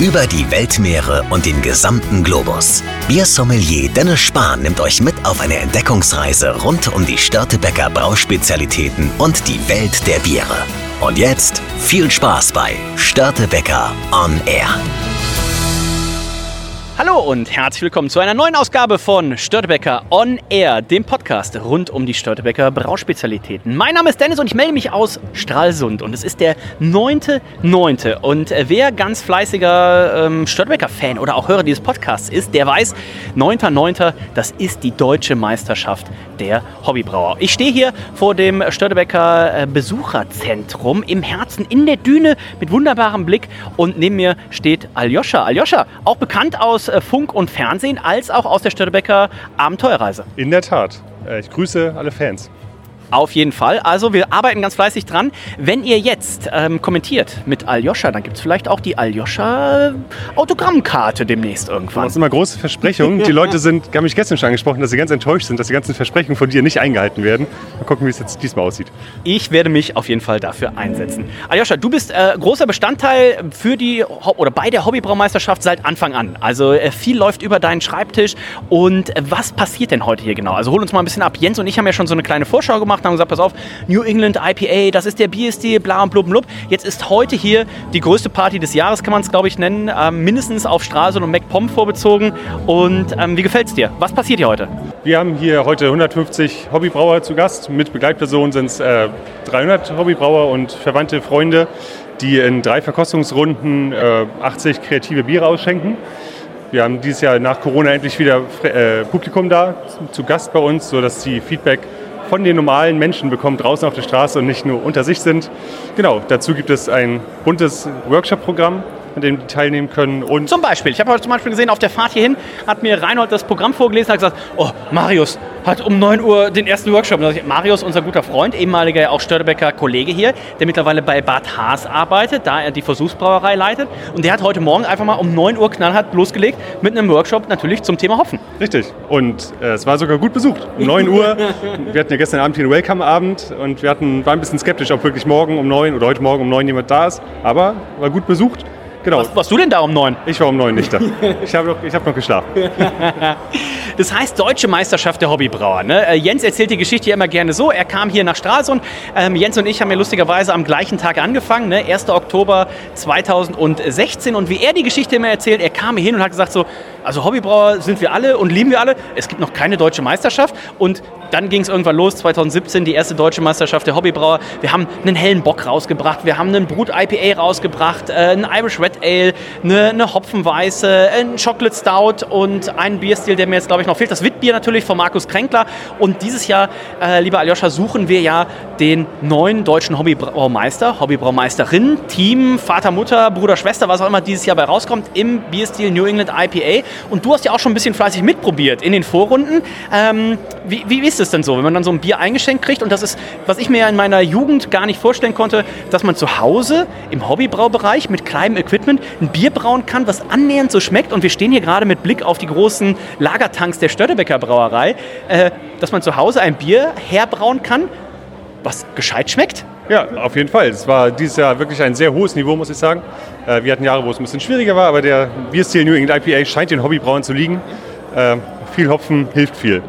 Über die Weltmeere und den gesamten Globus. Biersommelier Dennis Spahn nimmt euch mit auf eine Entdeckungsreise rund um die Störtebecker Brauspezialitäten und die Welt der Biere. Und jetzt viel Spaß bei Störtebecker On Air. Hallo und herzlich willkommen zu einer neuen Ausgabe von Störtebecker On Air, dem Podcast rund um die Störtebecker Brauspezialitäten. Mein Name ist Dennis und ich melde mich aus Stralsund und es ist der 9.9. Und wer ganz fleißiger ähm, Störtebecker-Fan oder auch Hörer dieses Podcasts ist, der weiß, 9.9. das ist die deutsche Meisterschaft der Hobbybrauer. Ich stehe hier vor dem Störtebecker äh, Besucherzentrum im Herzen in der Düne mit wunderbarem Blick und neben mir steht Aljoscha. Aljoscha, auch bekannt aus äh, Funk und Fernsehen als auch aus der Störtebecker Abenteuerreise. In der Tat. Äh, ich grüße alle Fans. Auf jeden Fall. Also wir arbeiten ganz fleißig dran. Wenn ihr jetzt ähm, kommentiert mit Aljoscha, dann gibt es vielleicht auch die Aljoscha Autogrammkarte demnächst irgendwann. Das sind immer große Versprechungen. Die Leute sind, haben mich gestern schon angesprochen, dass sie ganz enttäuscht sind, dass die ganzen Versprechungen von dir nicht eingehalten werden. Mal gucken, wie es jetzt diesmal aussieht. Ich werde mich auf jeden Fall dafür einsetzen. Aljoscha, du bist äh, großer Bestandteil für die oder bei der Hobbybraumeisterschaft seit Anfang an. Also äh, viel läuft über deinen Schreibtisch. Und äh, was passiert denn heute hier genau? Also hol uns mal ein bisschen ab. Jens und ich haben ja schon so eine kleine Vorschau gemacht gemacht, haben gesagt, pass auf, New England IPA, das ist der Bierstil, bla und blub blub. Jetzt ist heute hier die größte Party des Jahres, kann man es glaube ich nennen, ähm, mindestens auf Stralsund und MacPom vorbezogen. Und ähm, wie gefällt es dir? Was passiert hier heute? Wir haben hier heute 150 Hobbybrauer zu Gast. Mit Begleitpersonen sind es äh, 300 Hobbybrauer und verwandte Freunde, die in drei Verkostungsrunden äh, 80 kreative Biere ausschenken. Wir haben dieses Jahr nach Corona endlich wieder äh, Publikum da, zu Gast bei uns, sodass die Feedback von den normalen Menschen bekommen draußen auf der Straße und nicht nur unter sich sind. Genau, dazu gibt es ein buntes Workshop-Programm, an dem die teilnehmen können. Und zum Beispiel, ich habe heute zum Beispiel gesehen, auf der Fahrt hierhin hat mir Reinhold das Programm vorgelesen und hat gesagt, oh, Marius hat um 9 Uhr den ersten Workshop. Ich, Marius, unser guter Freund, ehemaliger auch Störtebecker Kollege hier, der mittlerweile bei Bad Haas arbeitet, da er die Versuchsbrauerei leitet. Und der hat heute Morgen einfach mal um 9 Uhr knallhart losgelegt mit einem Workshop natürlich zum Thema Hopfen. Richtig. Und äh, es war sogar gut besucht. Um 9 Uhr. wir hatten ja gestern Abend hier einen Welcome-Abend und wir hatten, waren ein bisschen skeptisch, ob wirklich morgen um 9 oder heute Morgen um 9 jemand da ist. Aber war gut besucht. Genau. Was, warst du denn da um neun? Ich war um neun nicht da. Ich habe noch, hab noch geschlafen. das heißt Deutsche Meisterschaft der Hobbybrauer. Ne? Äh, Jens erzählt die Geschichte immer gerne so. Er kam hier nach Stralsund. Ähm, Jens und ich haben ja lustigerweise am gleichen Tag angefangen, ne? 1. Oktober 2016. Und wie er die Geschichte immer erzählt, er kam hier hin und hat gesagt so, also Hobbybrauer sind wir alle und lieben wir alle. Es gibt noch keine deutsche Meisterschaft. Und dann ging es irgendwann los, 2017, die erste deutsche Meisterschaft der Hobbybrauer. Wir haben einen hellen Bock rausgebracht, wir haben einen Brut IPA rausgebracht, äh, einen Irish Red Ale, eine, eine Hopfenweiße, ein Chocolate Stout und einen Bierstil, der mir jetzt glaube ich noch fehlt. Das Witbier natürlich von Markus Kränkler. Und dieses Jahr, äh, lieber Aljoscha, suchen wir ja den neuen deutschen Hobbybraumeister, Hobbybraumeisterin, Team, Vater, Mutter, Bruder, Schwester, was auch immer dieses Jahr bei rauskommt, im Bierstil New England IPA. Und du hast ja auch schon ein bisschen fleißig mitprobiert in den Vorrunden. Ähm, wie, wie ist es denn so, wenn man dann so ein Bier eingeschenkt kriegt? Und das ist, was ich mir in meiner Jugend gar nicht vorstellen konnte, dass man zu Hause im Hobbybraubereich mit kleinem Equipment ein Bier brauen kann, was annähernd so schmeckt. Und wir stehen hier gerade mit Blick auf die großen Lagertanks der Störtebecker Brauerei, äh, dass man zu Hause ein Bier herbrauen kann, was gescheit schmeckt. Ja, auf jeden Fall. Es war dieses Jahr wirklich ein sehr hohes Niveau, muss ich sagen. Äh, wir hatten Jahre, wo es ein bisschen schwieriger war, aber der Bierstil New England IPA scheint den Hobbybrauern zu liegen. Äh, viel Hopfen hilft viel.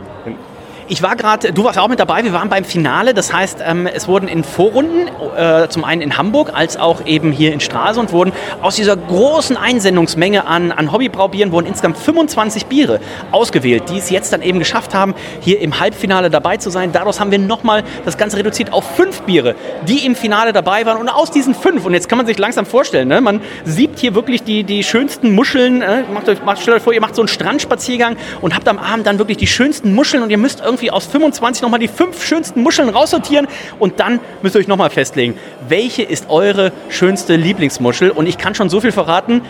Ich war gerade, du warst auch mit dabei, wir waren beim Finale. Das heißt, ähm, es wurden in Vorrunden, äh, zum einen in Hamburg als auch eben hier in Stralsund, wurden aus dieser großen Einsendungsmenge an, an Hobbybraubieren wurden insgesamt 25 Biere ausgewählt, die es jetzt dann eben geschafft haben, hier im Halbfinale dabei zu sein. Daraus haben wir nochmal das Ganze reduziert auf fünf Biere, die im Finale dabei waren. Und aus diesen fünf, und jetzt kann man sich langsam vorstellen, ne, man sieht hier wirklich die, die schönsten Muscheln. Äh, macht euch, macht, stellt euch vor, ihr macht so einen Strandspaziergang und habt am Abend dann wirklich die schönsten Muscheln und ihr müsst irgendwie irgendwie aus 25 nochmal die fünf schönsten Muscheln raussortieren und dann müsst ihr euch nochmal festlegen, welche ist eure schönste Lieblingsmuschel. Und ich kann schon so viel verraten,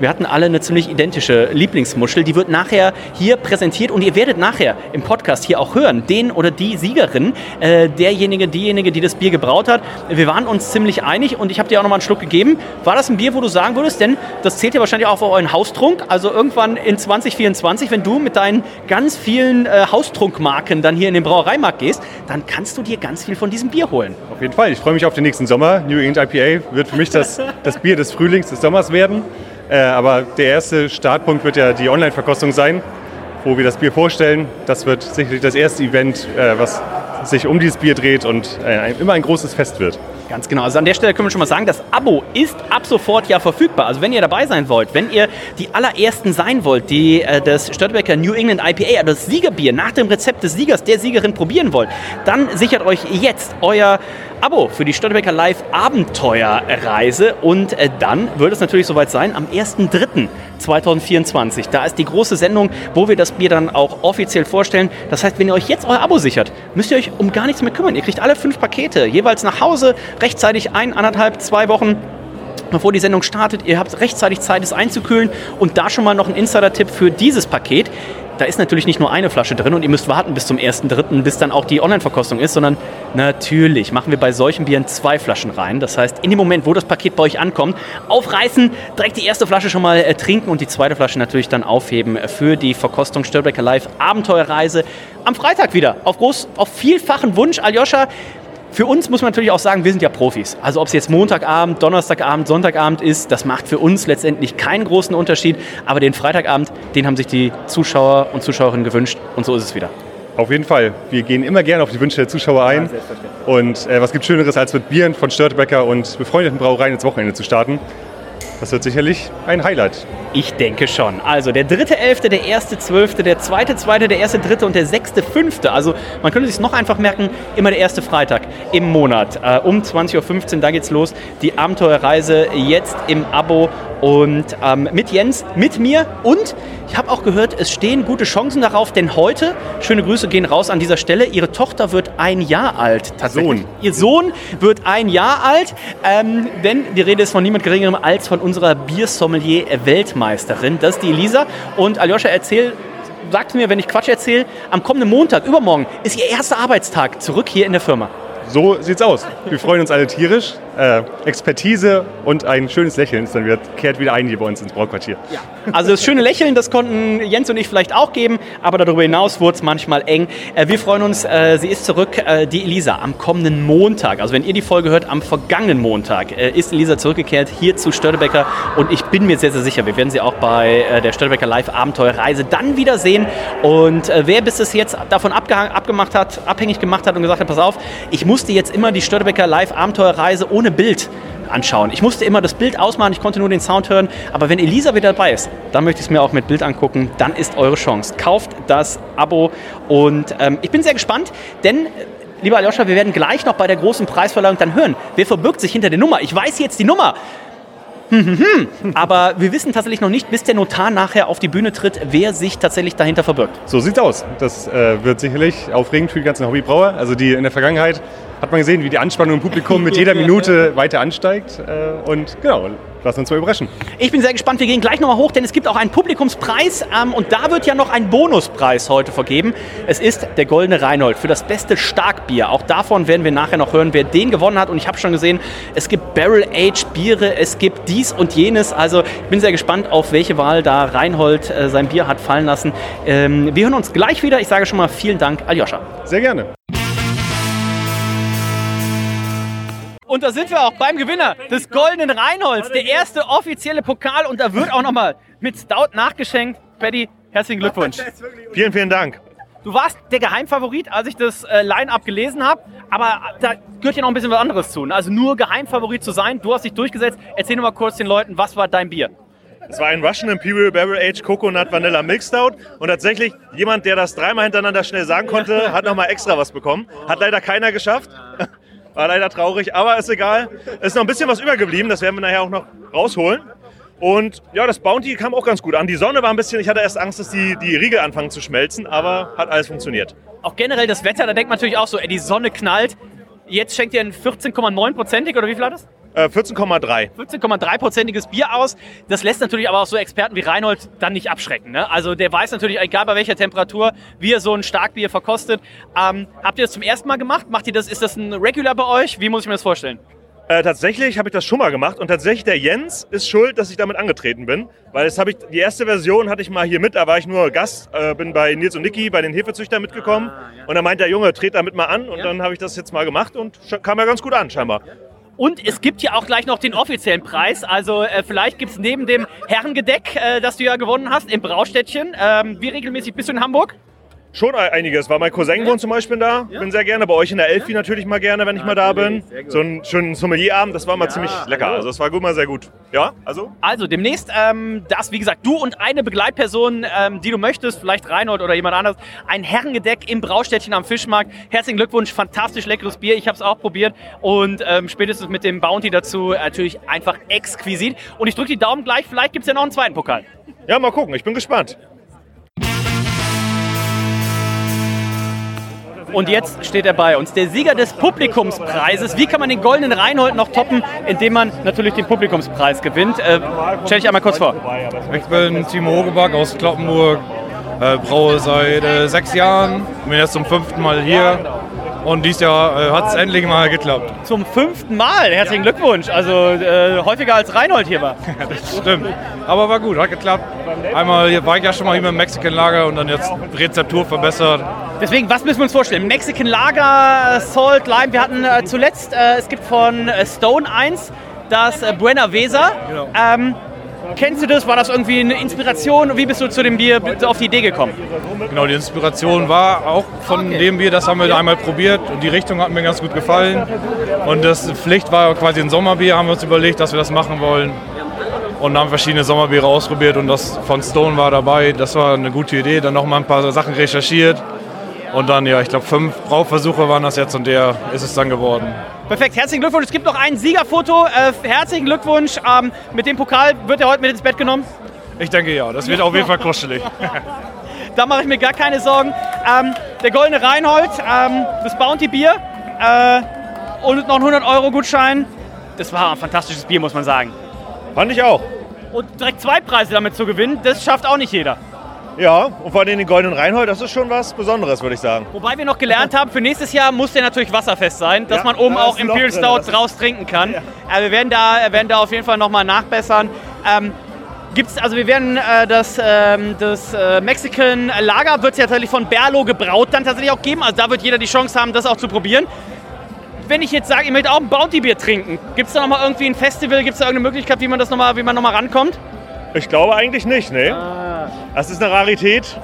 wir hatten alle eine ziemlich identische Lieblingsmuschel. Die wird nachher hier präsentiert und ihr werdet nachher im Podcast hier auch hören, den oder die Siegerin, äh, derjenige, diejenige, die das Bier gebraut hat. Wir waren uns ziemlich einig und ich habe dir auch nochmal einen Schluck gegeben. War das ein Bier, wo du sagen würdest, denn das zählt ja wahrscheinlich auch für euren Haustrunk, also irgendwann in 2024, wenn du mit deinen ganz vielen äh, Haustrunkmarken dann hier in den Brauereimarkt gehst, dann kannst du dir ganz viel von diesem Bier holen. Auf jeden Fall. Ich freue mich auf den nächsten Sommer. New England IPA wird für mich das, das Bier des Frühlings, des Sommers werden. Äh, aber der erste Startpunkt wird ja die Online-Verkostung sein, wo wir das Bier vorstellen. Das wird sicherlich das erste Event, äh, was sich um dieses Bier dreht und äh, immer ein großes Fest wird. Ganz genau. Also an der Stelle können wir schon mal sagen, das Abo ist ab sofort ja verfügbar. Also wenn ihr dabei sein wollt, wenn ihr die allerersten sein wollt, die äh, das Störtebecker New England IPA, also das Siegerbier nach dem Rezept des Siegers, der Siegerin probieren wollt, dann sichert euch jetzt euer Abo für die Störtebecker Live Abenteuerreise und äh, dann wird es natürlich soweit sein am 1.3.2024. Da ist die große Sendung, wo wir das Bier dann auch offiziell vorstellen. Das heißt, wenn ihr euch jetzt euer Abo sichert, müsst ihr euch um gar nichts mehr kümmern. Ihr kriegt alle fünf Pakete jeweils nach Hause, rechtzeitig ein, anderthalb, zwei Wochen bevor die Sendung startet. Ihr habt rechtzeitig Zeit, es einzukühlen. Und da schon mal noch ein Insider-Tipp für dieses Paket. Da ist natürlich nicht nur eine Flasche drin und ihr müsst warten bis zum 1.3., bis dann auch die Online-Verkostung ist, sondern natürlich machen wir bei solchen Bieren zwei Flaschen rein. Das heißt, in dem Moment, wo das Paket bei euch ankommt, aufreißen, direkt die erste Flasche schon mal äh, trinken und die zweite Flasche natürlich dann aufheben für die Verkostung Störbecker Live Abenteuerreise am Freitag wieder. Auf, groß, auf vielfachen Wunsch. Aljoscha, für uns muss man natürlich auch sagen, wir sind ja Profis. Also ob es jetzt Montagabend, Donnerstagabend, Sonntagabend ist, das macht für uns letztendlich keinen großen Unterschied. Aber den Freitagabend, den haben sich die Zuschauer und Zuschauerinnen gewünscht und so ist es wieder. Auf jeden Fall. Wir gehen immer gerne auf die Wünsche der Zuschauer ein. Ja, und äh, was gibt Schöneres, als mit Bieren von Störtebecker und befreundeten Brauereien ins Wochenende zu starten? Das wird sicherlich ein Highlight. Ich denke schon. Also der dritte Elfte, der erste Zwölfte, der zweite Zweite, der erste Dritte und der sechste Fünfte. Also man könnte sich noch einfach merken, immer der erste Freitag im Monat. Äh, um 20.15 Uhr, da geht's los. Die Abenteuerreise jetzt im Abo und ähm, mit Jens, mit mir und ich habe auch gehört, es stehen gute Chancen darauf, denn heute, schöne Grüße gehen raus an dieser Stelle, ihre Tochter wird ein Jahr alt. Tatsächlich. Sohn. Ihr Sohn wird ein Jahr alt, ähm, denn die Rede ist von niemand Geringerem als von unserer Biersommelier-Weltmeisterin. Das ist die Elisa. Und Aljoscha, erzähl sagt mir, wenn ich Quatsch erzähle, am kommenden Montag, übermorgen, ist Ihr erster Arbeitstag zurück hier in der Firma. So sieht's aus. Wir freuen uns alle tierisch. Äh, Expertise und ein schönes Lächeln ist dann wieder, kehrt wieder ein hier bei uns ins Brauquartier. Ja. Also das schöne Lächeln, das konnten Jens und ich vielleicht auch geben, aber darüber hinaus wurde es manchmal eng. Äh, wir freuen uns, äh, sie ist zurück, äh, die Elisa, am kommenden Montag. Also wenn ihr die Folge hört, am vergangenen Montag äh, ist Elisa zurückgekehrt hier zu Störtebecker und ich bin mir sehr, sehr sicher, wir werden sie auch bei äh, der Störtebecker Live Abenteuerreise dann wieder sehen. Und wer bis es jetzt davon abgemacht hat, abhängig gemacht hat und gesagt hat, pass auf, ich musste jetzt immer die Störtebecker Live Abenteuerreise ohne ohne Bild anschauen. Ich musste immer das Bild ausmachen, ich konnte nur den Sound hören. Aber wenn Elisa wieder dabei ist, dann möchte ich es mir auch mit Bild angucken. Dann ist eure Chance. Kauft das Abo und ähm, ich bin sehr gespannt, denn lieber Aljoscha, wir werden gleich noch bei der großen Preisverleihung dann hören. Wer verbirgt sich hinter der Nummer? Ich weiß jetzt die Nummer. Aber wir wissen tatsächlich noch nicht, bis der Notar nachher auf die Bühne tritt, wer sich tatsächlich dahinter verbirgt. So sieht's aus. Das äh, wird sicherlich aufregend für die ganzen Hobbybrauer. Also die in der Vergangenheit hat man gesehen, wie die Anspannung im Publikum mit jeder Minute weiter ansteigt. Äh, und genau, lassen uns mal überraschen. Ich bin sehr gespannt. Wir gehen gleich nochmal hoch, denn es gibt auch einen Publikumspreis ähm, und da wird ja noch ein Bonuspreis heute vergeben. Es ist der Goldene Reinhold für das beste Starkbier. Auch davon werden wir nachher noch hören, wer den gewonnen hat. Und ich habe schon gesehen, es gibt Barrel-Age-Biere, es gibt dies und jenes. Also ich bin sehr gespannt, auf welche Wahl da Reinhold äh, sein Bier hat fallen lassen. Ähm, wir hören uns gleich wieder. Ich sage schon mal vielen Dank, Aljoscha. Sehr gerne. Und da sind wir auch beim Gewinner des Goldenen Reinholds, der erste offizielle Pokal. Und da wird auch nochmal mit Stout nachgeschenkt. Paddy, herzlichen Glückwunsch. Vielen, vielen Dank. Du warst der Geheimfavorit, als ich das äh, Line-Up gelesen habe. Aber da gehört ja noch ein bisschen was anderes zu. Ne? Also nur Geheimfavorit zu sein. Du hast dich durchgesetzt. Erzähl mal kurz den Leuten, was war dein Bier? Es war ein Russian Imperial Barrel Age Coconut Vanilla Mixed Stout und tatsächlich jemand, der das dreimal hintereinander schnell sagen konnte, hat nochmal extra was bekommen. Hat leider keiner geschafft. War leider traurig, aber ist egal. Es ist noch ein bisschen was übergeblieben, das werden wir nachher auch noch rausholen. Und ja, das Bounty kam auch ganz gut an. Die Sonne war ein bisschen, ich hatte erst Angst, dass die, die Riegel anfangen zu schmelzen, aber hat alles funktioniert. Auch generell das Wetter, da denkt man natürlich auch so, ey, die Sonne knallt. Jetzt schenkt ihr ein 14,9-prozentig oder wie viel hat das? 14,3. Äh, 14,3-prozentiges Bier aus. Das lässt natürlich aber auch so Experten wie Reinhold dann nicht abschrecken. Ne? Also der weiß natürlich, egal bei welcher Temperatur, wie er so ein Starkbier verkostet. Ähm, habt ihr das zum ersten Mal gemacht? Macht ihr das, ist das ein Regular bei euch? Wie muss ich mir das vorstellen? Äh, tatsächlich habe ich das schon mal gemacht und tatsächlich der Jens ist schuld, dass ich damit angetreten bin, weil das habe ich die erste Version hatte ich mal hier mit, da war ich nur Gast, äh, bin bei Nils und Niki bei den Hefezüchtern mitgekommen ah, ja. und dann meint der Junge, tret damit mal an und ja. dann habe ich das jetzt mal gemacht und kam ja ganz gut an scheinbar. Und es gibt ja auch gleich noch den offiziellen Preis. Also äh, vielleicht gibt es neben dem Herrengedeck, äh, das du ja gewonnen hast, im Braustädtchen. Ähm, wie regelmäßig bist du in Hamburg? Schon einiges, weil mein Cousin wohnt zum Beispiel da. Bin sehr gerne. Bei euch in der Elfi natürlich mal gerne, wenn ich mal da bin. So einen schönen Sommelierabend, das war mal ziemlich lecker. Also das war gut, mal sehr gut. Ja, also? Also demnächst, ähm, das wie gesagt, du und eine Begleitperson, ähm, die du möchtest, vielleicht Reinhold oder jemand anderes, ein Herrengedeck im Braustädtchen am Fischmarkt. Herzlichen Glückwunsch, fantastisch leckeres Bier. Ich habe es auch probiert und ähm, spätestens mit dem Bounty dazu natürlich einfach exquisit. Und ich drücke die Daumen gleich, vielleicht gibt es ja noch einen zweiten Pokal. Ja, mal gucken, ich bin gespannt. Und jetzt steht er bei uns, der Sieger des Publikumspreises. Wie kann man den goldenen Reinhold noch toppen, indem man natürlich den Publikumspreis gewinnt? Äh, stell dich einmal kurz vor. Ich bin Timo Hogeback aus Kloppenburg, äh, braue seit äh, sechs Jahren, bin jetzt zum fünften Mal hier und dieses Jahr äh, hat es endlich mal geklappt. Zum fünften Mal, herzlichen Glückwunsch. Also äh, häufiger als Reinhold hier war. das stimmt. Aber war gut, hat geklappt. Einmal hier war ich ja schon mal hier mit dem Mexican Lager und dann jetzt Rezeptur verbessert. Deswegen, was müssen wir uns vorstellen? Mexican Lager, Salt, Lime. Wir hatten äh, zuletzt, äh, es gibt von Stone 1 das Buena Vesa. Genau. Ähm, Kennst du das? War das irgendwie eine Inspiration? Wie bist du zu dem Bier auf die Idee gekommen? Genau, die Inspiration war auch von Okay. dem Bier, das haben wir einmal probiert und die Richtung hat mir ganz gut gefallen. Und das Pflicht war quasi ein Sommerbier, haben wir uns überlegt, dass wir das machen wollen. Und haben verschiedene Sommerbiere ausprobiert und das von Stone war dabei. Das war eine gute Idee. Dann noch mal ein paar Sachen recherchiert. Und dann, ja, ich glaube, fünf Brauversuche waren das jetzt und der ist es dann geworden. Perfekt, herzlichen Glückwunsch. Es gibt noch ein Siegerfoto. Äh, herzlichen Glückwunsch. Ähm, mit dem Pokal wird er heute mit ins Bett genommen. Ich denke ja, das wird auf jeden Fall kuschelig. Da mache ich mir gar keine Sorgen. Ähm, der goldene Reinhold, ähm, das Bounty Bier äh, und noch ein 100 Euro Gutschein. Das war ein fantastisches Bier, muss man sagen. Fand ich auch. Und direkt zwei Preise damit zu gewinnen, das schafft auch nicht jeder. Ja, und vor allem den goldenen Reinhold, das ist schon was Besonderes, würde ich sagen. Wobei wir noch gelernt haben, für nächstes Jahr muss der natürlich wasserfest sein, dass Ja, man oben da auch Imperial Stout draus trinken kann. Äh, wir werden da, werden da auf jeden Fall nochmal nachbessern. Ähm, gibt's, also wir werden äh, das, ähm, das äh, Mexican Lager wird ja tatsächlich von Berlo gebraut dann tatsächlich auch geben. Also da wird jeder die Chance haben, das auch zu probieren. Wenn ich jetzt sage, ich möchte auch ein Bounty-Bier trinken, gibt es da nochmal irgendwie ein Festival, gibt es da irgendeine Möglichkeit, wie man das nochmal, wie man nochmal rankommt? Ich glaube eigentlich nicht, ne? Das ist eine Rarität.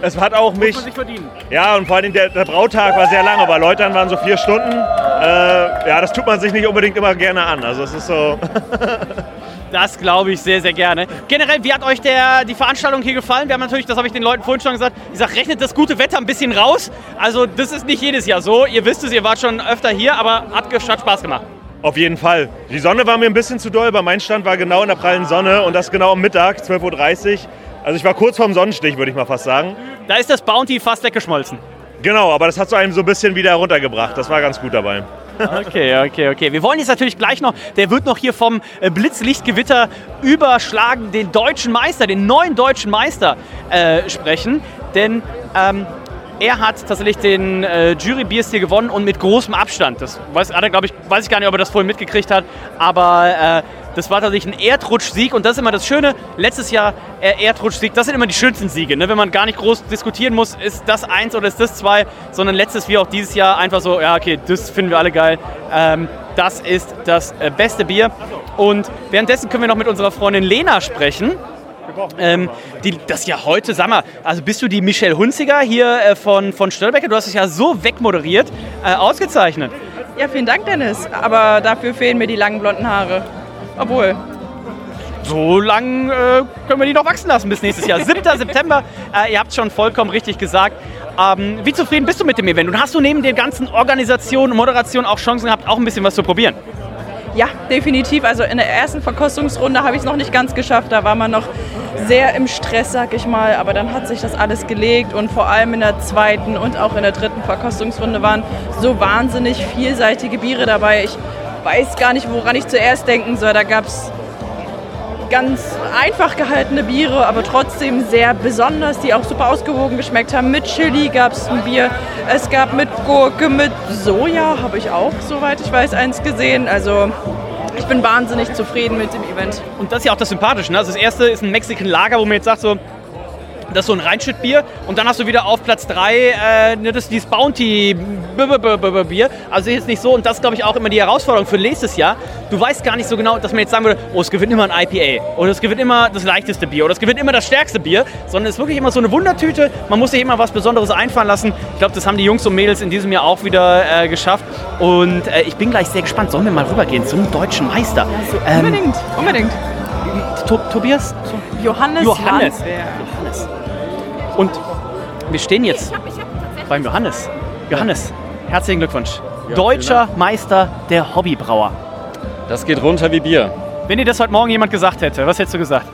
Es hat auch mich. verdienen. Ja, und vor allem der, der Brautag war sehr lang, aber Leutern waren so vier Stunden. Äh, ja, das tut man sich nicht unbedingt immer gerne an. Also es ist so. Das glaube ich sehr, sehr gerne. Generell, wie hat euch der, die Veranstaltung hier gefallen? Wir haben natürlich, das habe ich den Leuten vorhin schon gesagt, ich sage, rechnet das gute Wetter ein bisschen raus. Also das ist nicht jedes Jahr so. Ihr wisst es, ihr wart schon öfter hier, aber hat, hat Spaß gemacht. Auf jeden Fall. Die Sonne war mir ein bisschen zu doll, weil mein Stand war genau in der prallen Sonne und das genau am Mittag, 12.30 Uhr. Also ich war kurz vorm Sonnenstich, würde ich mal fast sagen. Da ist das Bounty fast weggeschmolzen. Genau, aber das hat so einem so ein bisschen wieder runtergebracht. Das war ganz gut dabei. Okay, okay, okay. Wir wollen jetzt natürlich gleich noch, der wird noch hier vom äh, Blitzlichtgewitter überschlagen, den deutschen Meister, den neuen deutschen Meister äh, sprechen. Denn ähm, er hat tatsächlich den äh, Jury-Bierstil gewonnen und mit großem Abstand. Das weiß, hat er, glaube ich, weiß ich gar nicht, ob er das vorhin mitgekriegt hat, aber äh, das war tatsächlich ein Erdrutschsieg und das ist immer das Schöne. Letztes Jahr äh, Erdrutschsieg, das sind immer die schönsten Siege. Ne? Wenn man gar nicht groß diskutieren muss, ist das eins oder ist das zwei, sondern letztes wie auch dieses Jahr einfach so, ja okay, das finden wir alle geil. Ähm, das ist das äh, beste Bier. Und währenddessen können wir noch mit unserer Freundin Lena sprechen. Ähm, die, das ja heute, sag mal, also bist du die Michelle Hunziger hier äh, von, von Störbecker? Du hast dich ja so wegmoderiert, äh, ausgezeichnet. Ja, vielen Dank, Dennis. Aber dafür fehlen mir die langen blonden Haare. Obwohl, So lang äh, können wir die noch wachsen lassen bis nächstes Jahr. 7. September, äh, ihr habt schon vollkommen richtig gesagt. Ähm, wie zufrieden bist du mit dem Event? Und hast du neben den ganzen Organisationen und Moderationen auch Chancen gehabt, auch ein bisschen was zu probieren? ja, definitiv. Also in der ersten Verkostungsrunde habe ich es noch nicht ganz geschafft. Da war man noch sehr im Stress, sag ich mal. Aber dann hat sich das alles gelegt. Und vor allem in der zweiten und auch in der dritten Verkostungsrunde waren so wahnsinnig vielseitige Biere dabei. Ich weiß gar nicht, woran ich zuerst denken soll. Da gab es ganz einfach gehaltene Biere, aber trotzdem sehr besonders, die auch super ausgewogen geschmeckt haben. Mit Chili gab es ein Bier, es gab mit Gurke, mit Soja habe ich auch, soweit ich weiß, eins gesehen. Also ich bin wahnsinnig zufrieden mit dem Event. Und das ist ja auch das Sympathische. Ne? Also das erste ist ein Mexican Lager, wo man jetzt sagt so, Das ist so ein Reinschüttbier. Und dann hast du wieder auf Platz 3 äh, ne, das, dieses Bounty B- B- B- B- Bier. Also ist nicht so. Und das ist, glaube ich, auch immer die Herausforderung für nächstes Jahr. Du weißt gar nicht so genau, dass man jetzt sagen würde, oh, es gewinnt immer ein IPA. Oder es gewinnt immer das leichteste Bier. Oder es gewinnt immer das stärkste Bier. Sondern es ist wirklich immer so eine Wundertüte. Man muss sich immer was Besonderes einfallen lassen. Ich glaube, das haben die Jungs und Mädels in diesem Jahr auch wieder äh, geschafft. Und äh, ich bin gleich sehr gespannt. Sollen wir mal rübergehen zum deutschen Meister? Ähm, Unbedingt, unbedingt. To Tobias? Johannes, Johannes. Landsberg. Und wir stehen jetzt beim Johannes. Johannes, herzlichen Glückwunsch. Deutscher Meister der Hobbybrauer. Das geht runter wie Bier. Wenn dir das heute Morgen jemand gesagt hätte, was hättest du gesagt?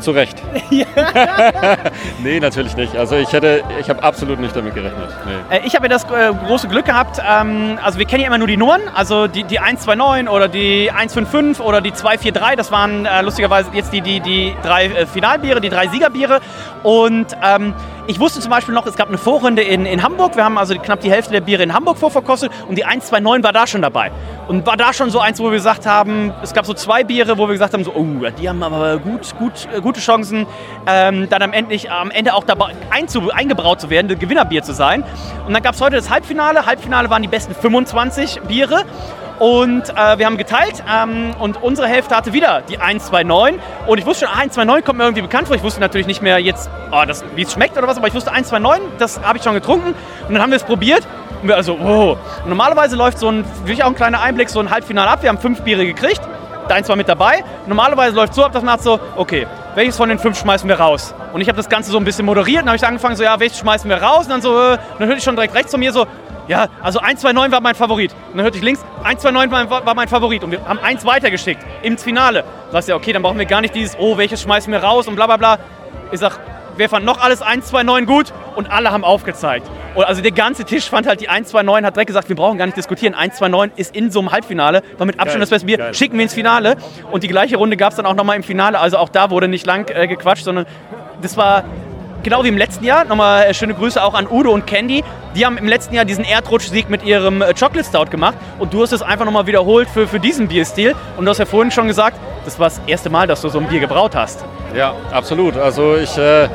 Zu Recht. nee, natürlich nicht. Also ich hätte, ich habe absolut nicht damit gerechnet. Nee. Äh, ich habe ja das äh, große Glück gehabt, ähm, also wir kennen ja immer nur die Nummern, also die, die 129 oder die 155 oder die 243, das waren äh, lustigerweise jetzt die, die, die drei äh, Finalbiere, die drei Siegerbiere. Und ähm, ich wusste zum Beispiel noch, es gab eine Vorrunde in, in Hamburg, wir haben also knapp die Hälfte der Biere in Hamburg vorverkostet und die 129 war da schon dabei. Und war da schon so eins, wo wir gesagt haben, es gab so zwei Biere, wo wir gesagt haben, so, oh, die haben aber gut, gut, äh, gute Chancen, ähm, dann am Ende, am Ende auch dabei einzu, eingebraut zu werden, Gewinnerbier zu sein. Und dann gab es heute das Halbfinale. Halbfinale waren die besten 25 Biere. Und äh, wir haben geteilt ähm, und unsere Hälfte hatte wieder die 129. Und ich wusste schon, ah, 129 kommt mir irgendwie bekannt vor. Ich wusste natürlich nicht mehr jetzt, oh, wie es schmeckt oder was, aber ich wusste 129, das habe ich schon getrunken. Und dann haben wir es probiert. Und wir also, wow. Und normalerweise läuft so ein, wirklich auch ein kleiner Einblick, so ein Halbfinale ab. Wir haben fünf Biere gekriegt. Deins war mit dabei. Normalerweise läuft es so ab, dass man sagt so, okay, welches von den fünf schmeißen wir raus? Und ich habe das Ganze so ein bisschen moderiert. Dann habe ich angefangen so, ja, welches schmeißen wir raus? Und dann so, äh, dann hörte ich schon direkt rechts von mir so, ja, also 129 war mein Favorit. Und dann hörte ich links, 129 war, war mein Favorit. Und wir haben eins weitergeschickt ins Finale. Da sagst du ja, okay, dann brauchen wir gar nicht dieses, oh, welches schmeißen wir raus und bla bla bla. Ich sag, wir fanden noch alles 129 gut und alle haben aufgezeigt. Und also der ganze Tisch fand halt die 129, hat direkt gesagt, wir brauchen gar nicht diskutieren. 129 ist in so einem Halbfinale, war mit Abstand Geil, das beste Bier. geil. Schicken wir ins Finale. Und die gleiche Runde gab es dann auch nochmal im Finale. Also auch da wurde nicht lang äh, gequatscht, sondern das war genau wie im letzten Jahr. Nochmal äh, schöne Grüße auch an Udo und Candy. Die haben im letzten Jahr diesen Erdrutschsieg mit ihrem äh, Chocolate Stout gemacht. Und du hast es einfach nochmal wiederholt für, für diesen Bierstil. Und du hast ja vorhin schon gesagt, das war das erste Mal, dass du so ein Bier gebraut hast. Ja, absolut. Also ich äh,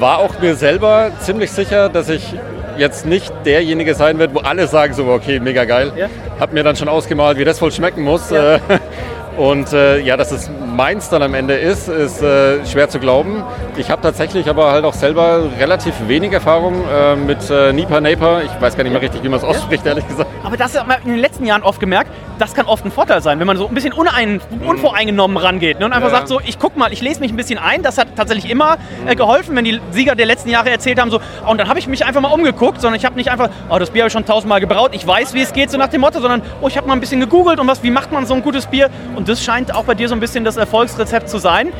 war auch mir selber ziemlich sicher, dass ich jetzt nicht derjenige sein werde, wo alle sagen so, okay, mega geil. Ja. Hab mir dann schon ausgemalt, wie das wohl schmecken muss. Ja. Und äh, ja, dass es meins dann am Ende ist, ist äh, schwer zu glauben. Ich habe tatsächlich aber halt auch selber relativ wenig Erfahrung äh, mit äh, Nipa Naper. Ich weiß gar nicht mehr richtig, wie man es ausspricht, ehrlich gesagt. Aber das hat man in den letzten Jahren oft gemerkt, das kann oft ein Vorteil sein, wenn man so ein bisschen unein, unvoreingenommen rangeht ne? und einfach Ja. sagt so, ich guck mal, ich lese mich ein bisschen ein. Das hat tatsächlich immer äh, geholfen, wenn die Sieger der letzten Jahre erzählt haben, so, oh, und dann habe ich mich einfach mal umgeguckt, sondern ich habe nicht einfach, oh, das Bier habe ich schon tausendmal gebraut, ich weiß, wie es geht, so nach dem Motto, sondern, oh, ich habe mal ein bisschen gegoogelt und was, wie macht man so ein gutes Bier? Und das scheint auch bei dir so ein bisschen das Erfolgsrezept zu sein.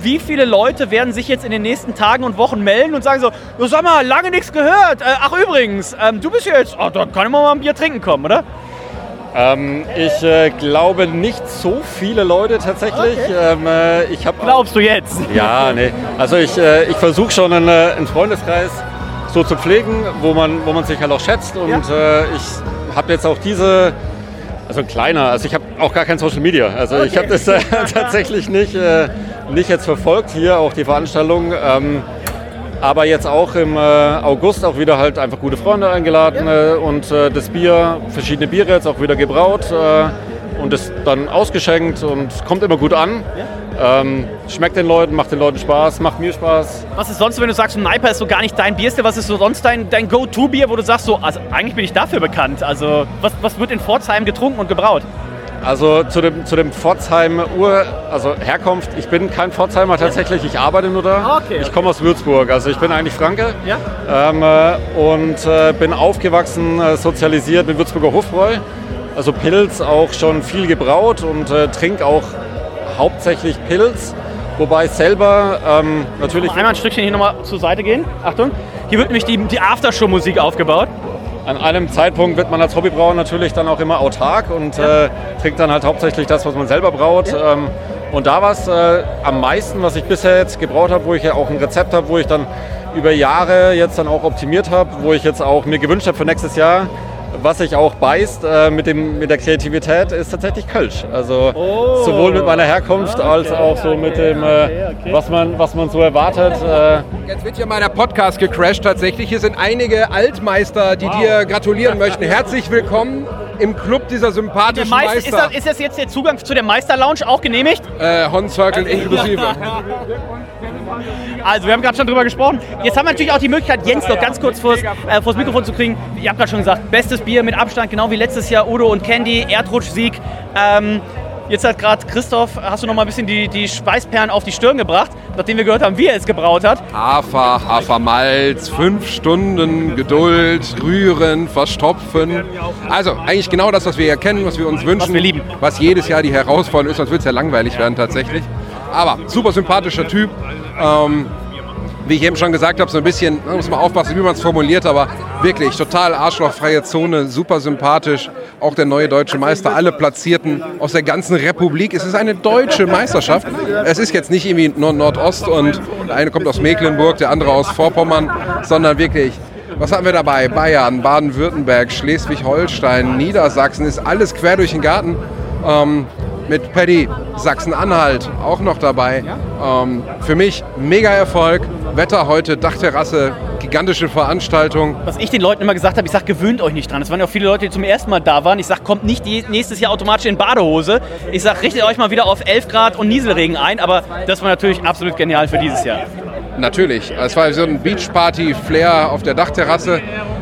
Wie viele Leute werden sich jetzt in den nächsten Tagen und Wochen melden und sagen so, "Ja, sag mal, lange nichts gehört. Äh, ach übrigens, ähm, du bist jetzt, oh, da kann man mal ein Bier trinken kommen, oder? Ähm, ich äh, glaube nicht so viele Leute tatsächlich. Ähm, äh, ich Glaubst du jetzt? Ja, nee. Also ich, äh, ich versuche schon einen, äh, einen Freundeskreis so zu pflegen, wo man, wo man sich halt auch schätzt. Und äh, ich habe jetzt auch diese, also kleiner, also ich habe auch gar kein Social Media. Also ich habe das äh, tatsächlich nicht, äh, nicht jetzt verfolgt hier, auch die Veranstaltung. Ähm, aber jetzt auch im äh, August auch wieder halt einfach gute Freunde eingeladen äh, und äh, das Bier, verschiedene Biere jetzt auch wieder gebraut äh, und es dann ausgeschenkt und kommt immer gut an. Ähm, schmeckt den Leuten, macht den Leuten Spaß, macht mir Spaß. Was ist sonst, wenn du sagst, ein Niper ist so gar nicht dein Bierstil, was ist so sonst dein, dein Go-To-Bier, wo du sagst, so, also eigentlich bin ich dafür bekannt. Also was, was wird in Pforzheim getrunken und gebraut? Also zu dem, zu dem Pforzheim Ur, also Herkunft, ich bin kein Pforzheimer tatsächlich, ich arbeite nur da. Ah, okay, Ich komme aus Würzburg, also ich bin eigentlich Franke. Ja. Ähm, äh, und äh, bin aufgewachsen, äh, sozialisiert mit Würzburger Hofbräu. Also Pilz auch schon viel gebraut und äh, trinke auch hauptsächlich Pilz. Wobei ich selber ähm, natürlich Einmal ein Stückchen hier nochmal zur Seite gehen. Achtung. Hier wird nämlich die, die Aftershow-Musik aufgebaut. An einem Zeitpunkt wird man als Hobbybrauer natürlich dann auch immer autark und äh, trinkt dann halt hauptsächlich das, was man selber braut. Ähm, und da war es äh, am meisten, was ich bisher jetzt gebraut habe, wo ich ja auch ein Rezept habe, wo ich dann über Jahre jetzt dann auch optimiert habe, wo ich jetzt auch mir gewünscht habe für nächstes Jahr, was sich auch beißt äh, mit, dem, mit der Kreativität, ist tatsächlich Kölsch. Also sowohl mit meiner Herkunft als auch so mit dem, äh, was, man, was man so erwartet. Äh, Jetzt wird hier mal der Podcast gecrashed tatsächlich. Hier sind einige Altmeister, die dir gratulieren möchten. Herzlich willkommen im Club dieser sympathischen Meister, ist, Meister. das, ist das jetzt der Zugang zu der Meister-Lounge auch genehmigt? Äh, Hon Circle inklusive. Also, wir haben gerade schon drüber gesprochen. Jetzt haben wir natürlich auch die Möglichkeit, Jens noch ganz kurz vors, äh, vors Mikrofon zu kriegen. Ihr habt gerade schon gesagt, bestes Bier mit Abstand, genau wie letztes Jahr Udo und Candy, Erdrutsch-Sieg. Ähm, jetzt hat gerade Christoph, hast du noch mal ein bisschen die, die Schweißperlen auf die Stirn gebracht, nachdem wir gehört haben, wie er es gebraut hat. Hafer, Hafermalz, fünf Stunden Geduld, rühren, verstopfen. Also eigentlich genau das, was wir hier kennen, was wir uns wünschen. Was wir lieben. Was jedes Jahr die Herausforderung ist, sonst wird es ja langweilig werden tatsächlich. Aber super sympathischer Typ. Ähm, wie ich eben schon gesagt habe, so ein bisschen, da muss man aufpassen, wie man es formuliert, aber wirklich total arschlochfreie Zone, super sympathisch. Auch der neue deutsche Meister, alle Platzierten aus der ganzen Republik. Es ist eine deutsche Meisterschaft. Es ist jetzt nicht irgendwie Nordost und der eine kommt aus Mecklenburg, der andere aus Vorpommern, sondern wirklich was haben wir dabei? Bayern, Baden-Württemberg, Schleswig-Holstein, Niedersachsen, ist alles quer durch den Garten. Ähm, mit Paddy, Sachsen-Anhalt auch noch dabei. Ähm, für mich mega Erfolg. Wetter heute, Dachterrasse, gigantische Veranstaltung. Was ich den Leuten immer gesagt habe, ich sage, gewöhnt euch nicht dran. Es waren ja auch viele Leute, die zum ersten Mal da waren. Ich sage, kommt nicht nächstes Jahr automatisch in Badehose. Ich sage, richtet euch mal wieder auf 11 Grad und Nieselregen ein. Aber das war natürlich absolut genial für dieses Jahr. Natürlich. Es war so ein Beachparty-Flair auf der Dachterrasse.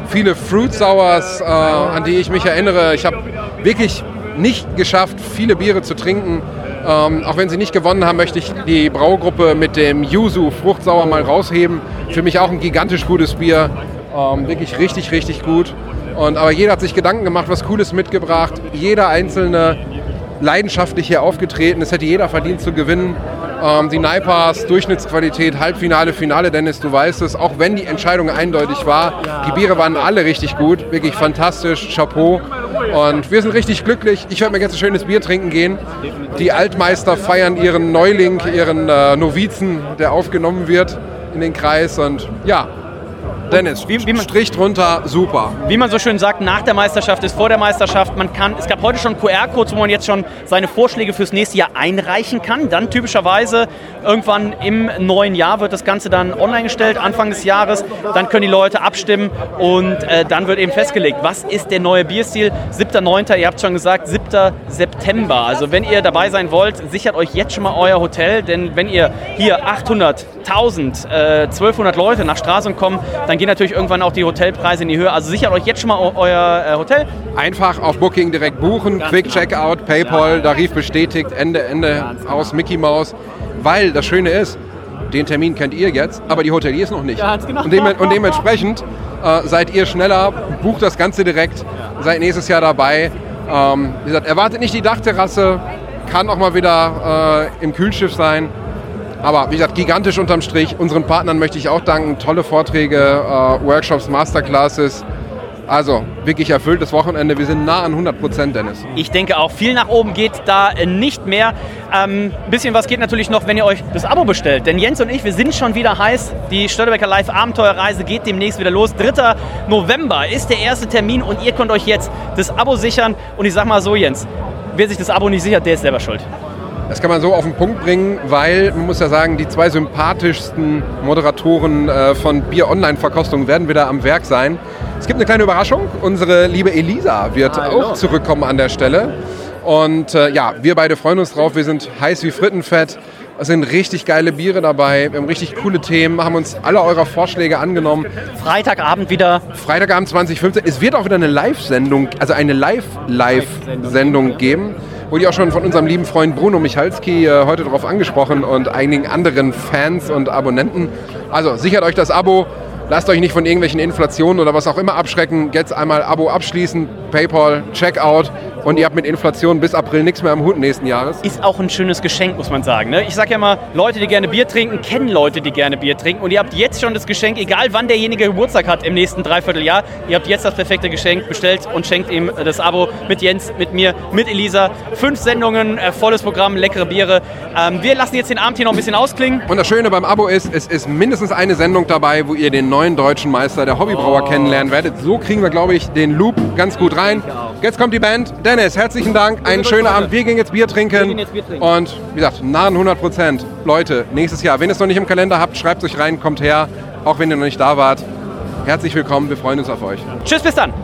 Viele Fruit Sours, äh, an die ich mich erinnere. Ich habe wirklich nicht geschafft, viele Biere zu trinken. Ähm, auch wenn sie nicht gewonnen haben, möchte ich die Braugruppe mit dem Yuzu Fruchtsauer mal rausheben. Für mich auch ein gigantisch gutes Bier. Ähm, wirklich richtig, richtig gut. Und, aber jeder hat sich Gedanken gemacht, was Cooles mitgebracht. Jeder einzelne leidenschaftlich hier aufgetreten. Es hätte jeder verdient zu gewinnen. Ähm, die Naipas, Durchschnittsqualität, Halbfinale, Finale, Dennis, du weißt es. Auch wenn die Entscheidung eindeutig war, die Biere waren alle richtig gut. Wirklich fantastisch, Chapeau. Und wir sind richtig glücklich. Ich werde mir jetzt ein schönes Bier trinken gehen. Die Altmeister feiern ihren Neuling, ihren äh, Novizen, der aufgenommen wird in den Kreis. Und ja, Dennis, Wie- wie man- Strich drunter, super. Wie man so schön sagt, nach der Meisterschaft ist vor der Meisterschaft. Man kann, es gab heute schon QR-Codes, wo man jetzt schon seine Vorschläge fürs nächste Jahr einreichen kann. Dann typischerweise irgendwann im neuen Jahr wird das Ganze dann online gestellt, Anfang des Jahres. Dann können die Leute abstimmen und äh, dann wird eben festgelegt, was ist der neue Bierstil. 7.9., ihr habt schon gesagt, 7. September. Also wenn ihr dabei sein wollt, sichert euch jetzt schon mal euer Hotel, denn wenn ihr hier 800, 1000, äh, 1200 Leute nach Stralsund kommen, dann gehen natürlich irgendwann auch die Hotelpreise in die Höhe. Also sichert euch jetzt schon mal eu- euer äh, Hotel. Einfach auf Booking direkt buchen, Quick Checkout, PayPal, Tarif bestätigt, Ende, Ende aus Mickey Mouse. Weil das Schöne ist, den Termin kennt ihr jetzt, aber die Hoteliers noch nicht. Ganz genau. Und, dem, und dementsprechend äh, seid ihr schneller, bucht das Ganze direkt, seid nächstes Jahr dabei. Ähm, wie gesagt, erwartet nicht die Dachterrasse, kann auch mal wieder äh, im Kühlschiff sein. Aber wie gesagt, gigantisch unterm Strich. Unseren Partnern möchte ich auch danken. Tolle Vorträge, äh, Workshops, Masterclasses. Also wirklich erfülltes Wochenende. Wir sind nah an 100 Prozent, Dennis. Ich denke auch, viel nach oben geht da äh, nicht mehr. Ähm, Ein bisschen was geht natürlich noch, wenn ihr euch das Abo bestellt. Denn Jens und ich, wir sind schon wieder heiß. Die Störtebecker Live Abenteuerreise geht demnächst wieder los. 3. November ist der erste Termin und ihr könnt euch jetzt das Abo sichern. Und ich sag mal so, Jens, wer sich das Abo nicht sichert, der ist selber schuld. Das kann man so auf den Punkt bringen, weil man muss ja sagen, die zwei sympathischsten Moderatoren äh, von Bier Online-Verkostung werden wieder am Werk sein. Es gibt eine kleine Überraschung. Unsere liebe Elisa wird auch zurückkommen an der Stelle. Und äh, ja, wir beide freuen uns drauf. Wir sind heiß wie Frittenfett. Es sind richtig geile Biere dabei. Wir haben richtig coole Themen, haben uns alle eurer Vorschläge angenommen. Freitagabend wieder. Freitagabend 2015. Es wird auch wieder eine Live-Sendung, also eine Live-Live-Sendung geben. Wurde auch schon von unserem lieben Freund Bruno Michalski äh, heute darauf angesprochen und einigen anderen Fans und Abonnenten. Also sichert euch das Abo. Lasst euch nicht von irgendwelchen Inflationen oder was auch immer abschrecken. Jetzt einmal Abo abschließen, PayPal, Checkout und ihr habt mit Inflation bis April nichts mehr am Hut nächsten Jahres. Ist auch ein schönes Geschenk, muss man sagen. Ne? Ich sage ja mal, Leute, die gerne Bier trinken, kennen Leute, die gerne Bier trinken. Und ihr habt jetzt schon das Geschenk, egal wann derjenige Geburtstag hat im nächsten Dreivierteljahr, ihr habt jetzt das perfekte Geschenk bestellt und schenkt ihm das Abo mit Jens, mit mir, mit Elisa. Fünf Sendungen, äh, volles Programm, leckere Biere. Ähm, wir lassen jetzt den Abend hier noch ein bisschen ausklingen. Und das Schöne beim Abo ist, es ist mindestens eine Sendung dabei, wo ihr den neuen deutschen Meister der Hobbybrauer kennenlernen werdet. So kriegen wir, glaube ich, den Loop ganz gut rein. jetzt kommt die Band. Dennis, herzlichen Dank. Einen schönen Abend. Wir gehen jetzt Bier trinken. jetzt Bier trinken. Und wie gesagt, nahen 100 Prozent. Leute, nächstes Jahr. Wenn ihr es noch nicht im Kalender habt, schreibt es euch rein, kommt her. Auch wenn ihr noch nicht da wart. Herzlich willkommen. Wir freuen uns auf euch. Tschüss, bis dann.